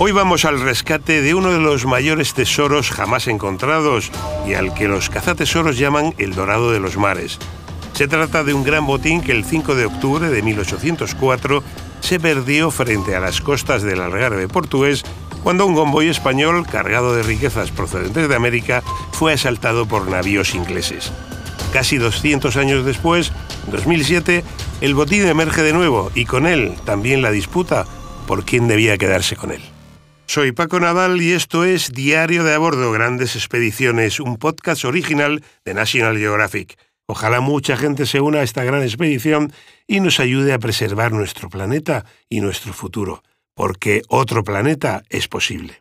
Hoy vamos al rescate de uno de los mayores tesoros jamás encontrados y al que los cazatesoros llaman el dorado de los mares. Se trata de un gran botín que el 5 de octubre de 1804 se perdió frente a las costas del Algarve portugués cuando un convoy español cargado de riquezas procedentes de América fue asaltado por navíos ingleses. Casi 200 años después, en 2007, el botín emerge de nuevo y con él también la disputa por quién debía quedarse con él. Soy Paco Nadal y esto es Diario de a bordo Grandes Expediciones, un podcast original de National Geographic. Ojalá mucha gente se una a esta gran expedición y nos ayude a preservar nuestro planeta y nuestro futuro, porque otro planeta es posible.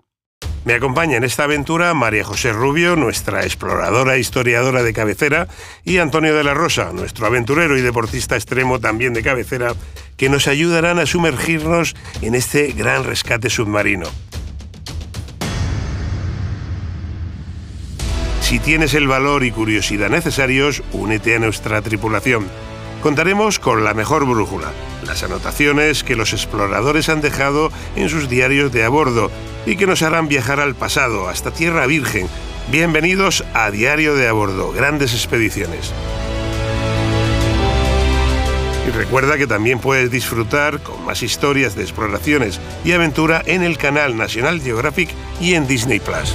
Me acompaña en esta aventura María José Rubio, nuestra exploradora e historiadora de cabecera, y Antonio de la Rosa, nuestro aventurero y deportista extremo también de cabecera, que nos ayudarán a sumergirnos en este gran rescate submarino. Si tienes el valor y curiosidad necesarios, únete a nuestra tripulación. Contaremos con la mejor brújula, las anotaciones que los exploradores han dejado en sus diarios de a bordo y que nos harán viajar al pasado, hasta Tierra Virgen. Bienvenidos a Diario de a grandes expediciones. Y recuerda que también puedes disfrutar con más historias de exploraciones y aventura en el canal National Geographic y en Disney Plus.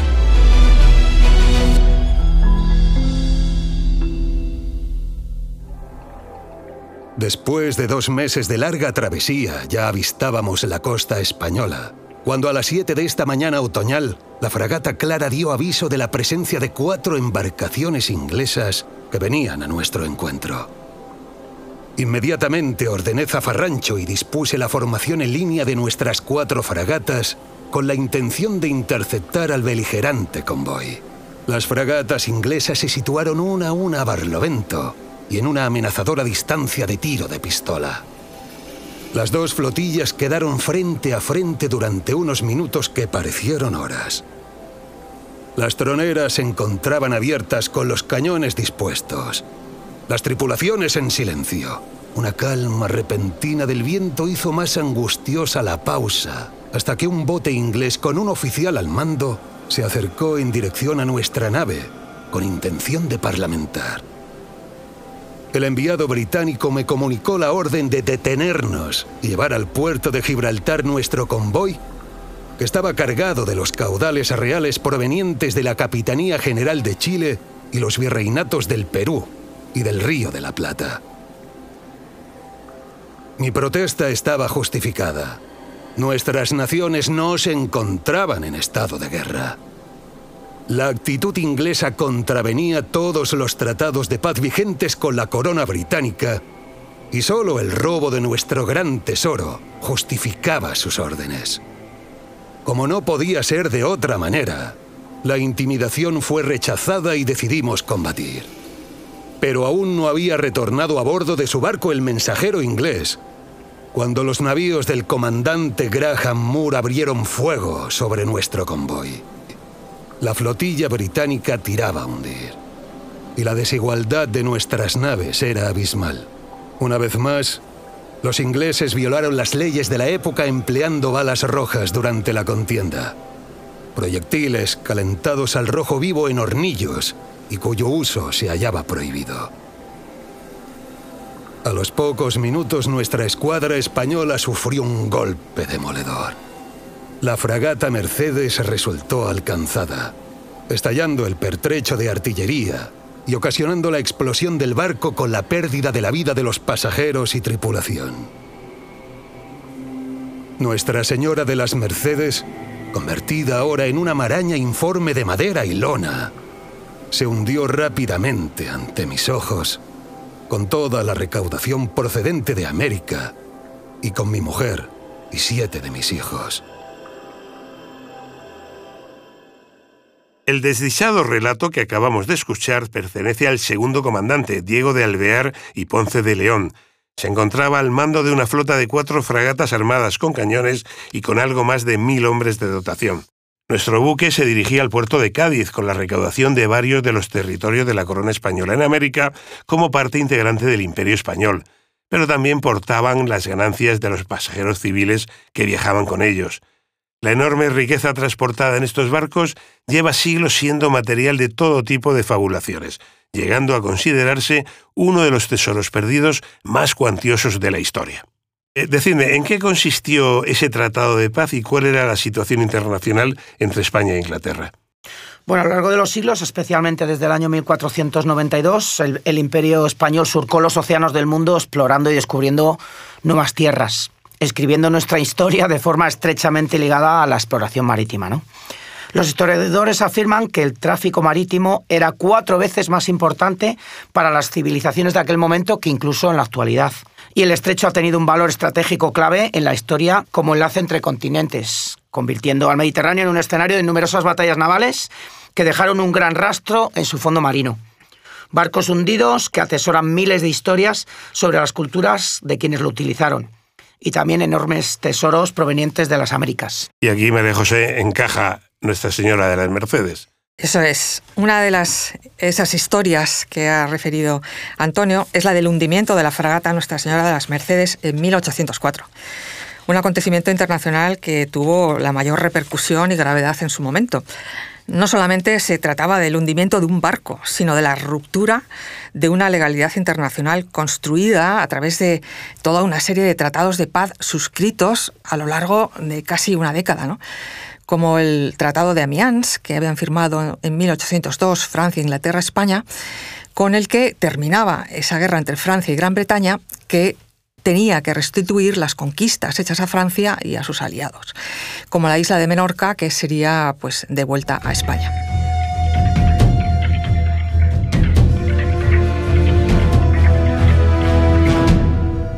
Después de dos meses de larga travesía, ya avistábamos la costa española, cuando a las 7 de esta mañana otoñal, la fragata Clara dio aviso de la presencia de cuatro embarcaciones inglesas que venían a nuestro encuentro. Inmediatamente ordené zafarrancho y dispuse la formación en línea de nuestras cuatro fragatas con la intención de interceptar al beligerante convoy. Las fragatas inglesas se situaron una a una a Barlovento, y en una amenazadora distancia de tiro de pistola. Las dos flotillas quedaron frente a frente durante unos minutos que parecieron horas. Las troneras se encontraban abiertas con los cañones dispuestos. Las tripulaciones en silencio. Una calma repentina del viento hizo más angustiosa la pausa, hasta que un bote inglés con un oficial al mando se acercó en dirección a nuestra nave, con intención de parlamentar. El enviado británico me comunicó la orden de detenernos y llevar al puerto de Gibraltar nuestro convoy, que estaba cargado de los caudales reales provenientes de la Capitanía General de Chile y los virreinatos del Perú y del Río de la Plata. Mi protesta estaba justificada. Nuestras naciones no se encontraban en estado de guerra. La actitud inglesa contravenía todos los tratados de paz vigentes con la corona británica y solo el robo de nuestro gran tesoro justificaba sus órdenes. Como no podía ser de otra manera, la intimidación fue rechazada y decidimos combatir. Pero aún no había retornado a bordo de su barco el mensajero inglés, cuando los navíos del comandante Graham Moore abrieron fuego sobre nuestro convoy la flotilla británica tiraba a hundir. Y la desigualdad de nuestras naves era abismal. Una vez más, los ingleses violaron las leyes de la época empleando balas rojas durante la contienda. Proyectiles calentados al rojo vivo en hornillos y cuyo uso se hallaba prohibido. A los pocos minutos nuestra escuadra española sufrió un golpe demoledor. La fragata Mercedes resultó alcanzada, estallando el pertrecho de artillería y ocasionando la explosión del barco con la pérdida de la vida de los pasajeros y tripulación. Nuestra Señora de las Mercedes, convertida ahora en una maraña informe de madera y lona, se hundió rápidamente ante mis ojos, con toda la recaudación procedente de América y con mi mujer y siete de mis hijos. El desdichado relato que acabamos de escuchar pertenece al segundo comandante, Diego de Alvear y Ponce de León. Se encontraba al mando de una flota de cuatro fragatas armadas con cañones y con algo más de mil hombres de dotación. Nuestro buque se dirigía al puerto de Cádiz con la recaudación de varios de los territorios de la corona española en América como parte integrante del imperio español, pero también portaban las ganancias de los pasajeros civiles que viajaban con ellos. La enorme riqueza transportada en estos barcos lleva siglos siendo material de todo tipo de fabulaciones, llegando a considerarse uno de los tesoros perdidos más cuantiosos de la historia. Eh, decidme, ¿en qué consistió ese tratado de paz y cuál era la situación internacional entre España e Inglaterra? Bueno, a lo largo de los siglos, especialmente desde el año 1492, el, el, imperio español surcó los océanos del mundo explorando y descubriendo nuevas tierras escribiendo nuestra historia de forma estrechamente ligada a la exploración marítima. ¿no? Los historiadores afirman que el tráfico marítimo era cuatro veces más importante para las civilizaciones de aquel momento que incluso en la actualidad. Y el estrecho ha tenido un valor estratégico clave en la historia como enlace entre continentes, convirtiendo al Mediterráneo en un escenario de numerosas batallas navales que dejaron un gran rastro en su fondo marino. Barcos hundidos que atesoran miles de historias sobre las culturas de quienes lo utilizaron y también enormes tesoros provenientes de las Américas. Y aquí, María José, encaja Nuestra Señora de las Mercedes. Eso es. Una de las esas historias que ha referido Antonio es la del hundimiento de la fragata Nuestra Señora de las Mercedes en 1804. Un acontecimiento internacional que tuvo la mayor repercusión y gravedad en su momento no solamente se trataba del hundimiento de un barco, sino de la ruptura de una legalidad internacional construida a través de toda una serie de tratados de paz suscritos a lo largo de casi una década, ¿no? como el Tratado de Amiens, que habían firmado en 1802 Francia, Inglaterra, España, con el que terminaba esa guerra entre Francia y Gran Bretaña, que tenía que restituir las conquistas hechas a Francia y a sus aliados, como la isla de Menorca, que sería pues de vuelta a España.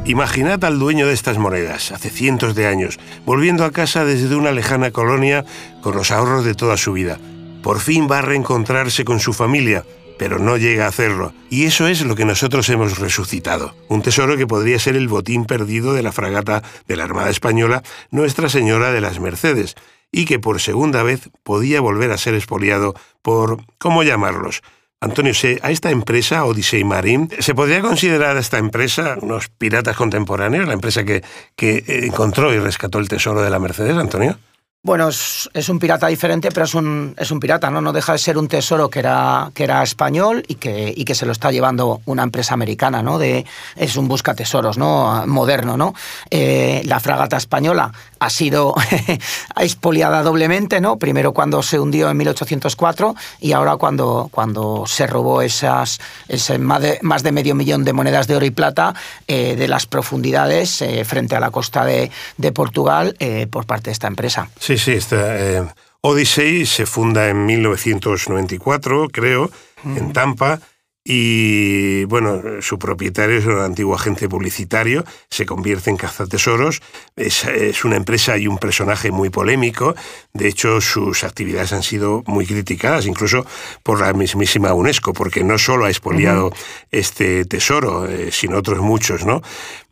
Imaginad al dueño de estas monedas, hace cientos de años, volviendo a casa desde una lejana colonia con los ahorros de toda su vida. Por fin va a reencontrarse con su familia, pero no llega a hacerlo. Y eso es lo que nosotros hemos resucitado. Un tesoro que podría ser el botín perdido de la fragata de la Armada Española Nuestra Señora de las Mercedes, y que por segunda vez podía volver a ser expoliado por, ¿cómo llamarlos? Antonio, a esta empresa, Odyssey Marine, ¿se podría considerar a esta empresa unos piratas contemporáneos, la empresa que, que encontró y rescató el tesoro de la Mercedes, Antonio? Bueno, es, un pirata diferente, pero es un, es un pirata, ¿no? No deja de ser un tesoro que era, que era español y que, y que se lo está llevando una empresa americana, ¿no? De, es un busca tesoros, ¿no? Moderno, ¿no? Eh, la fragata española ha sido expoliada doblemente, ¿no? Primero cuando se hundió en 1804 y ahora cuando, cuando se robó esas, ese más, de, más de medio millón de monedas de oro y plata eh, de las profundidades eh, frente a la costa de, de Portugal por parte de esta empresa. Sí, Sí, sí, está. Eh, Odyssey se funda en 1994, creo, en Tampa. Y bueno, su propietario es un antiguo agente publicitario, se convierte en cazatesoros, es, es una empresa y un personaje muy polémico, de hecho sus actividades han sido muy criticadas, incluso por la mismísima UNESCO, porque no solo ha expoliado este tesoro, eh, sino otros muchos, ¿no?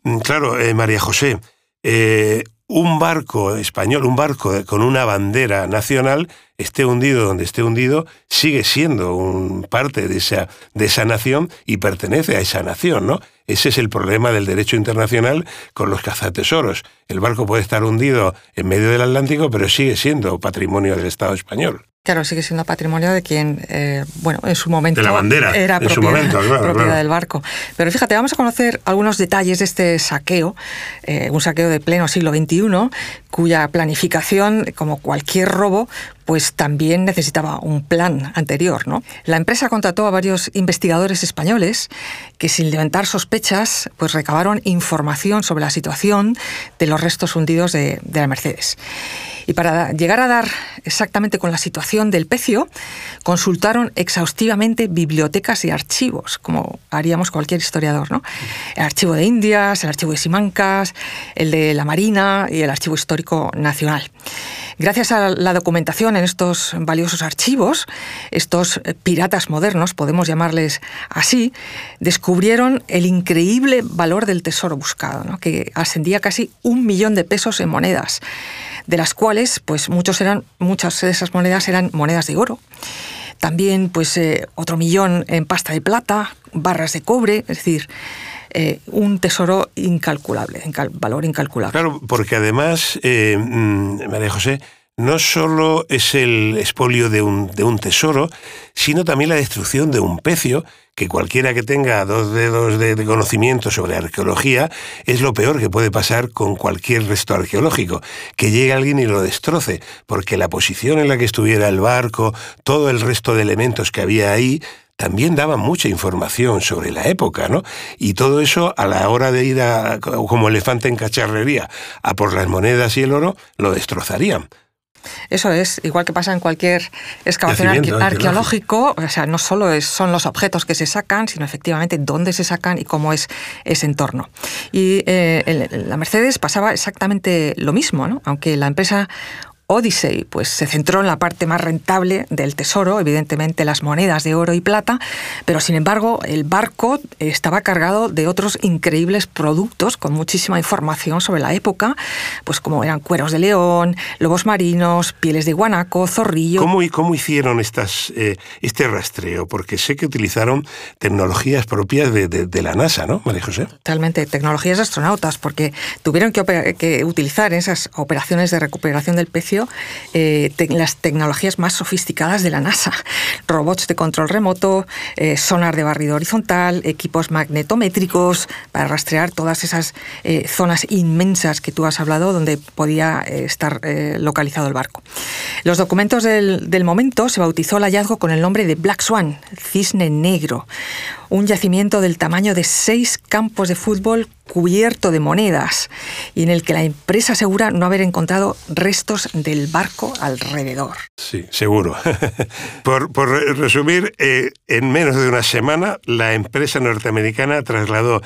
Mm, claro, eh, María José, eh, un barco español, un barco con una bandera nacional, esté hundido donde esté hundido, sigue siendo un parte de esa, de esa nación y pertenece a esa nación, ¿no? Ese es el problema del derecho internacional con los cazatesoros. El barco puede estar hundido en medio del Atlántico, pero sigue siendo patrimonio del Estado español. Claro, sigue siendo patrimonio de quien, eh, bueno, en su momento de la bandera, era en propiedad, su momento, claro, propiedad claro. del barco. Pero fíjate, vamos a conocer algunos detalles de este saqueo, eh, un saqueo de pleno siglo XXI, cuya planificación, como cualquier robo, pues también necesitaba un plan anterior. ¿no? La empresa contrató a varios investigadores españoles que, sin levantar sospechas, pues recabaron información sobre la situación de los restos hundidos de, de la Mercedes. Y para llegar a dar exactamente con la situación del pecio, consultaron exhaustivamente bibliotecas y archivos, como haríamos cualquier historiador. ¿no? El archivo de Indias, el archivo de Simancas, el de la Marina y el archivo histórico nacional. Gracias a la documentación en estos valiosos archivos, estos piratas modernos, podemos llamarles así, descubrieron el increíble valor del tesoro buscado, ¿no? que ascendía casi un millón de pesos en monedas de las cuales pues muchos eran, muchas de esas monedas eran monedas de oro. También pues eh, otro millón en pasta de plata, barras de cobre, es decir, eh, un tesoro incalculable, incal valor incalculable. Claro, porque además, eh, María José, no solo es el expolio de un, de un tesoro, sino también la destrucción de un pecio, que cualquiera que tenga dos dedos de, de, conocimiento sobre arqueología es lo peor que puede pasar con cualquier resto arqueológico, que llegue alguien y lo destroce, porque la posición en la que estuviera el barco, todo el resto de elementos que había ahí, también daban mucha información sobre la época, ¿no? Y todo eso a la hora de ir a, como elefante en cacharrería a por las monedas y el oro, lo destrozarían. Eso es, igual que pasa en cualquier excavación arque arqueológico, o sea, no solo es, son los objetos que se sacan, sino efectivamente dónde se sacan y cómo es ese entorno. Y eh, en la Mercedes pasaba exactamente lo mismo, ¿no? aunque la empresa Odyssey pues se centró en la parte más rentable del tesoro, evidentemente las monedas de oro y plata, pero sin embargo el barco estaba cargado de otros increíbles productos con muchísima información sobre la época, pues como eran cueros de león, lobos marinos, pieles de guanaco, zorrillo. ¿Cómo, cómo hicieron estas, eh, este rastreo? Porque sé que utilizaron tecnologías propias de, de, de, la NASA, ¿no, María José? Totalmente, tecnologías astronautas, porque tuvieron que, que utilizar esas operaciones de recuperación del pecio eh, las tecnologías más sofisticadas de la NASA. Robots de control remoto, eh, sonar de barrido horizontal, equipos magnetométricos para rastrear todas esas eh, zonas inmensas que tú has hablado donde podía estar localizado el barco. Los documentos del momento se bautizó el hallazgo con el nombre de Black Swan, cisne negro un yacimiento del tamaño de seis campos de fútbol cubierto de monedas y en el que la empresa asegura no haber encontrado restos del barco alrededor. Sí, seguro. por, resumir, eh, en menos de una semana la empresa norteamericana trasladó,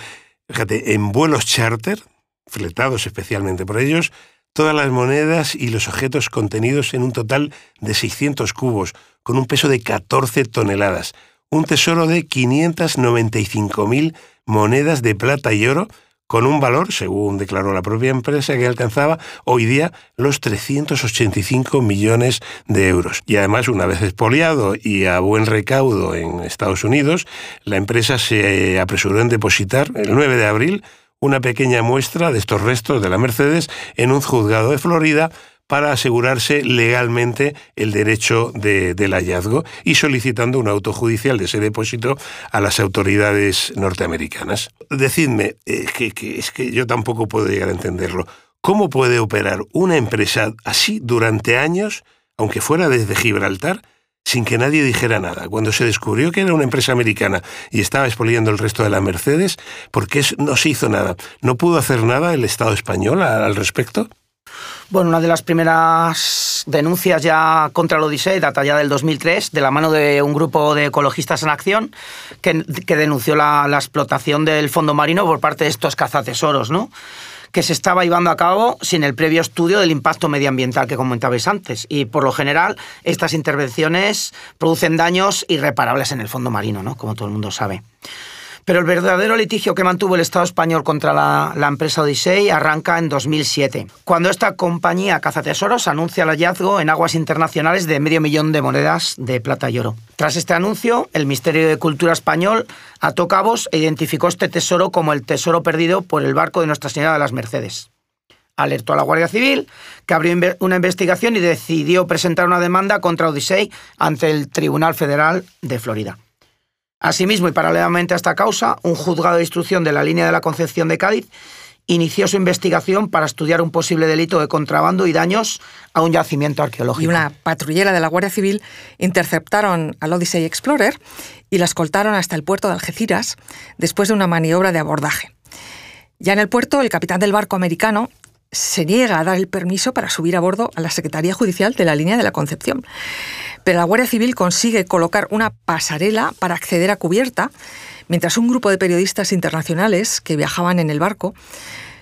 fíjate, en vuelos charter, fletados especialmente por ellos, todas las monedas y los objetos contenidos en un total de 600 cubos, con un peso de 14 toneladas un tesoro de 595.000 monedas de plata y oro, con un valor, según declaró la propia empresa, que alcanzaba hoy día los 385 millones de euros. Y además, una vez expoliado y a buen recaudo en Estados Unidos, la empresa se apresuró en depositar el 9 de abril una pequeña muestra de estos restos de la Mercedes en un juzgado de Florida para asegurarse legalmente el derecho de, del hallazgo y solicitando un auto judicial de ese depósito a las autoridades norteamericanas. Decidme, eh, que, que es que yo tampoco puedo llegar a entenderlo. ¿Cómo puede operar una empresa así durante años, aunque fuera desde Gibraltar, sin que nadie dijera nada. Cuando se descubrió que era una empresa americana y estaba expoliando el resto de la Mercedes, ¿por qué no se hizo nada? ¿No pudo hacer nada el Estado español al respecto? Bueno, una de las primeras denuncias ya contra el Odisei data ya del 2003, de la mano de un grupo de ecologistas en acción que, que denunció la, la, explotación del fondo marino por parte de estos cazatesoros, ¿no? que se estaba llevando a cabo sin el previo estudio del impacto medioambiental que comentabais antes. Y por lo general, estas intervenciones producen daños irreparables en el fondo marino, ¿no? como todo el mundo sabe. Pero el verdadero litigio que mantuvo el Estado español contra la, empresa Odyssey arranca en 2007, cuando esta compañía cazatesoros anuncia el hallazgo en aguas internacionales de medio millón de monedas de plata y oro. Tras este anuncio, el Ministerio de Cultura español ató cabos e identificó este tesoro como el tesoro perdido por el barco de Nuestra Señora de las Mercedes. Alertó a la Guardia Civil, que abrió una investigación y decidió presentar una demanda contra Odyssey ante el Tribunal Federal de Florida. Asimismo, y paralelamente a esta causa, un juzgado de instrucción de la línea de la Concepción de Cádiz inició su investigación para estudiar un posible delito de contrabando y daños a un yacimiento arqueológico. Y una patrullera de la Guardia Civil interceptaron al Odyssey Explorer y la escoltaron hasta el puerto de Algeciras después de una maniobra de abordaje. Ya en el puerto, el capitán del barco americano se niega a dar el permiso para subir a bordo a la Secretaría Judicial de la línea de la Concepción. Pero la Guardia Civil consigue colocar una pasarela para acceder a cubierta, mientras un grupo de periodistas internacionales que viajaban en el barco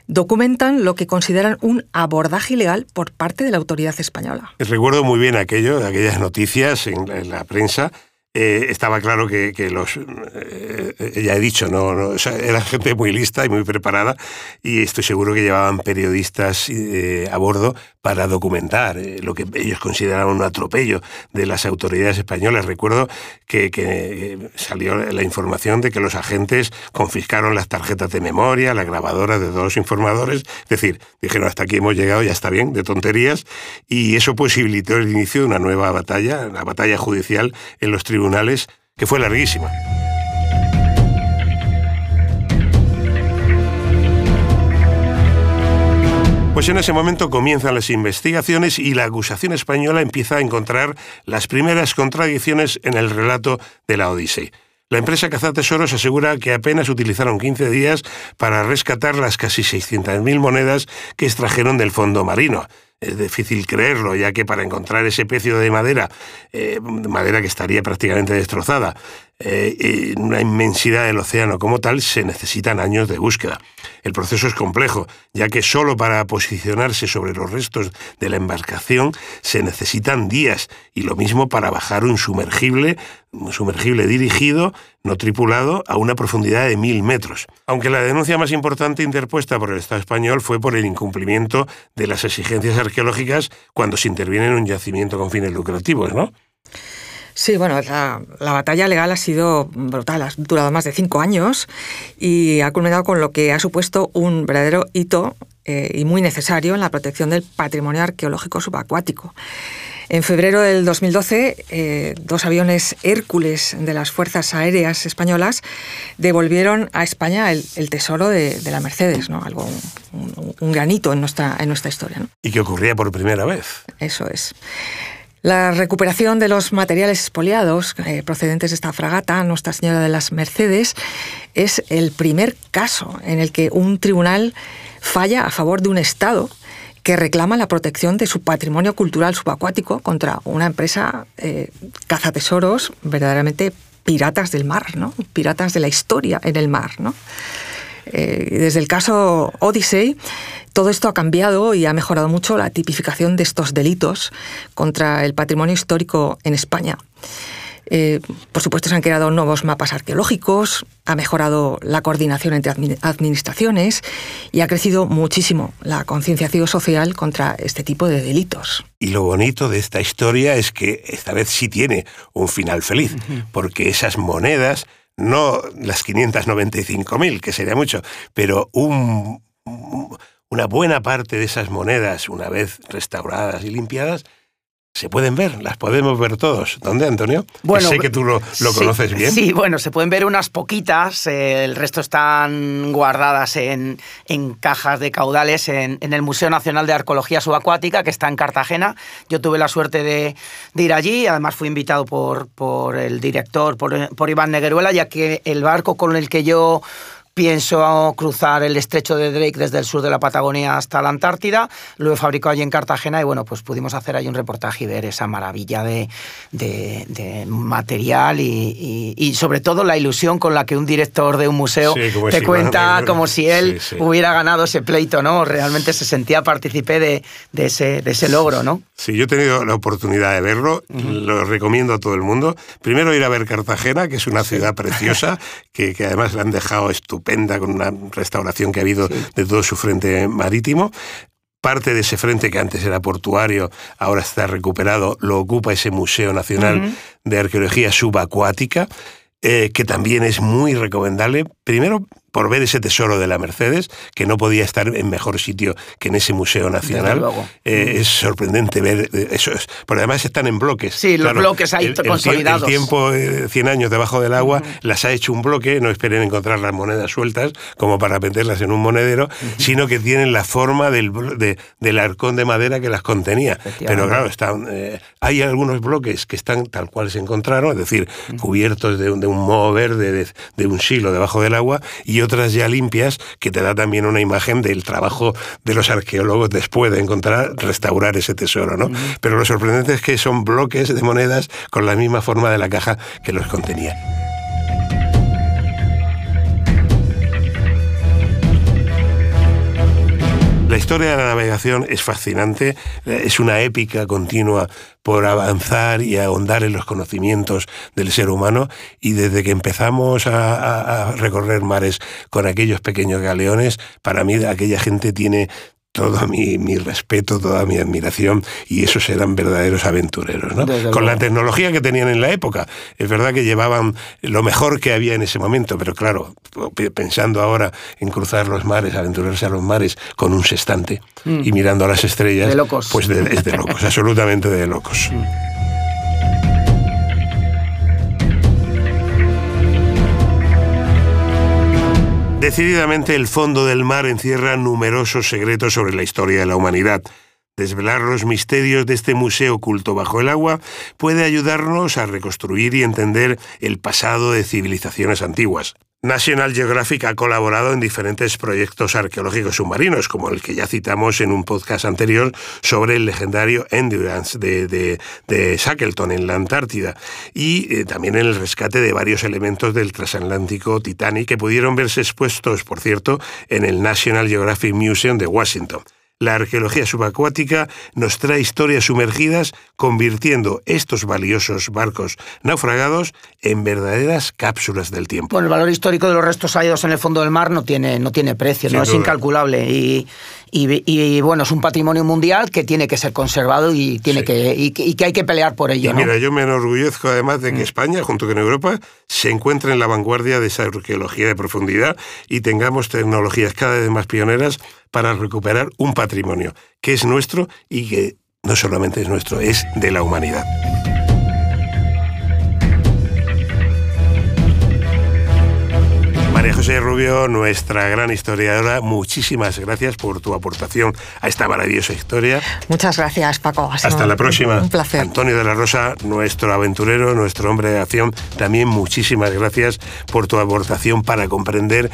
documentan lo que consideran un abordaje ilegal por parte de la autoridad española. Recuerdo muy bien aquello, aquellas noticias en la, en la prensa eh, estaba claro que, los, eh, ya he dicho, no, era gente muy lista y muy preparada y estoy seguro que llevaban periodistas eh, a bordo para documentar lo que ellos consideraban un atropello de las autoridades españolas. Recuerdo que, salió la información de que los agentes confiscaron las tarjetas de memoria, la grabadora de dos informadores, es decir, dijeron hasta aquí hemos llegado, ya está bien, de tonterías, y eso posibilitó el inicio de una nueva batalla, la batalla judicial en los tribunales que fue larguísima. Pues en ese momento comienzan las investigaciones y la acusación española empieza a encontrar las primeras contradicciones en el relato de la Odisea. La empresa Cazatesoros asegura que apenas utilizaron 15 días para rescatar las casi 600.000 monedas que extrajeron del fondo marino es difícil creerlo, ya que para encontrar ese pecio de madera, eh, madera que estaría prácticamente destrozada, eh, en una inmensidad del océano como tal, se necesitan años de búsqueda. El proceso es complejo, ya que solo para posicionarse sobre los restos de la embarcación se necesitan días, y lo mismo para bajar un sumergible, un sumergible dirigido, no tripulado, a una profundidad de mil metros. Aunque la denuncia más importante interpuesta por el Estado español fue por el incumplimiento de las exigencias arqueológicas cuando se interviene en un yacimiento con fines lucrativos, ¿no? Sí, bueno, la, batalla legal ha sido brutal, ha durado más de cinco años y ha culminado con lo que ha supuesto un verdadero hito eh, y muy necesario en la protección del patrimonio arqueológico subacuático. En febrero del 2012, eh, dos aviones Hércules de las Fuerzas Aéreas Españolas devolvieron a España el, tesoro de, la Mercedes, ¿no? algo, un, granito en nuestra, en nuestra historia. Y que ocurría por primera vez. Eso es. La recuperación de los materiales expoliados eh, procedentes de esta fragata, Nuestra Señora de las Mercedes, es el primer caso en el que un tribunal falla a favor de un Estado que reclama la protección de su patrimonio cultural subacuático contra una empresa eh, cazatesoros verdaderamente piratas del mar, ¿no? Piratas de la historia en el mar, ¿no? Eh, desde el caso Odyssey, todo esto ha cambiado y ha mejorado mucho la tipificación de estos delitos contra el patrimonio histórico en España. Eh, por supuesto, se han creado nuevos mapas arqueológicos, ha mejorado la coordinación entre administraciones y ha crecido muchísimo la concienciación social contra este tipo de delitos. Y lo bonito de esta historia es que esta vez sí tiene un final feliz, porque esas monedas, no las 595.000, que sería mucho, pero un una buena parte de esas monedas, una vez restauradas y limpiadas, se pueden ver, las podemos ver todos. ¿Dónde, Antonio? Bueno, sé que tú lo, conoces bien. Sí, bueno, se pueden ver unas poquitas, eh, el resto están guardadas en, cajas de caudales en, el Museo Nacional de Arqueología Subacuática, que está en Cartagena. Yo tuve la suerte de, ir allí, además fui invitado por, por el director, por, por Iván Negueruela, ya que el barco con el que yo pienso cruzar el estrecho de Drake desde el sur de la Patagonia hasta la Antártida. Lo he fabricado allí en Cartagena y bueno, pues pudimos hacer ahí un reportaje y ver esa maravilla de, material y, sobre todo la ilusión con la que un director de un museo te cuenta como si él hubiera ganado ese pleito, ¿no? Realmente se sentía partícipe de, ese, de ese logro, ¿no? Sí, yo he tenido la oportunidad de verlo, lo recomiendo a todo el mundo. Primero ir a ver Cartagena, que es una ciudad preciosa, que, que además la han dejado estupenda con una restauración que ha habido de todo su frente marítimo. Parte de ese frente que antes era portuario, ahora está recuperado, lo ocupa ese Museo Nacional de Arqueología Subacuática, eh, que también es muy recomendable. Primero, por ver ese tesoro de la Mercedes, que no podía estar en mejor sitio que en ese Museo Nacional. Eh, es sorprendente ver eh, eso. Porque además están en bloques. Sí, los bloques ahí consolidados. El, tiempo, 100 eh, años debajo del agua, las ha hecho un bloque, no esperen encontrar las monedas sueltas como para meterlas en un monedero, sino que tienen la forma del, del arcón de madera que las contenía. Pero claro, están, hay algunos bloques que están tal cual se encontraron, es decir, cubiertos de, un moho verde, de, de un silo debajo del agua, y otras ya limpias, que te da también una imagen del trabajo de los arqueólogos después de encontrar, restaurar ese tesoro, ¿no? Pero lo sorprendente es que son bloques de monedas con la misma forma de la caja que los contenía. La historia de la navegación es fascinante, es una épica continua por avanzar y ahondar en los conocimientos del ser humano y desde que empezamos a recorrer mares con aquellos pequeños galeones, para mí aquella gente tiene todo mi, mi, respeto, toda mi admiración, y esos eran verdaderos aventureros, ¿no? Con la tecnología que tenían en la época. Es verdad que llevaban lo mejor que había en ese momento, pero claro, pensando ahora en cruzar los mares, aventurarse a los mares con un sextante mm. y mirando a las estrellas, de locos. pues es de locos, absolutamente de locos. Mm. Decididamente el fondo del mar encierra numerosos secretos sobre la historia de la humanidad. Desvelar los misterios de este museo oculto bajo el agua puede ayudarnos a reconstruir y entender el pasado de civilizaciones antiguas. National Geographic ha colaborado en diferentes proyectos arqueológicos submarinos, como el que ya citamos en un podcast anterior sobre el legendario Endurance de, Shackleton en la Antártida, y eh, también en el rescate de varios elementos del transatlántico Titanic que pudieron verse expuestos, por cierto, en el National Geographic Museum de Washington. La arqueología subacuática nos trae historias sumergidas, convirtiendo estos valiosos barcos naufragados en verdaderas cápsulas del tiempo. Bueno, el valor histórico de los restos hallados en el fondo del mar no tiene, no tiene precio, no es incalculable. Y, y, bueno, es un patrimonio mundial que tiene que ser conservado y, tiene que, y, que hay que pelear por ello. Y mira, yo me enorgullezco además de que mm. España, junto con Europa, se encuentre en la vanguardia de esa arqueología de profundidad y tengamos tecnologías cada vez más pioneras para recuperar un patrimonio que es nuestro y que no solamente es nuestro, es de la humanidad. José Rubio, nuestra gran historiadora, muchísimas gracias por tu aportación a esta maravillosa historia. Muchas gracias, Paco. Hasta la próxima. Un placer. Antonio de la Rosa, nuestro aventurero, nuestro hombre de acción, también muchísimas gracias por tu aportación para comprender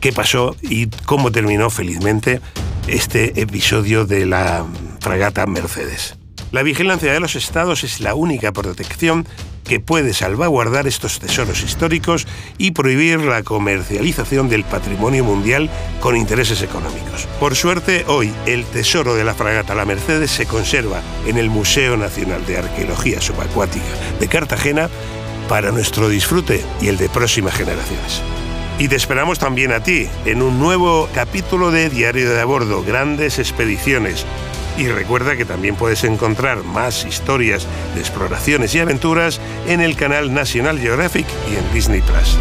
qué pasó y cómo terminó felizmente este episodio de la fragata Mercedes. La vigilancia de los estados es la única protección que puede salvaguardar estos tesoros históricos y prohibir la comercialización del patrimonio mundial con intereses económicos. Por suerte, hoy el tesoro de la fragata La Mercedes se conserva en el Museo Nacional de Arqueología Subacuática de Cartagena para nuestro disfrute y el de próximas generaciones. Y te esperamos también a ti en un nuevo capítulo de Diario de a Bordo, Grandes Expediciones y recuerda que también puedes encontrar más historias de exploraciones y aventuras en el canal National Geographic y en Disney Plus.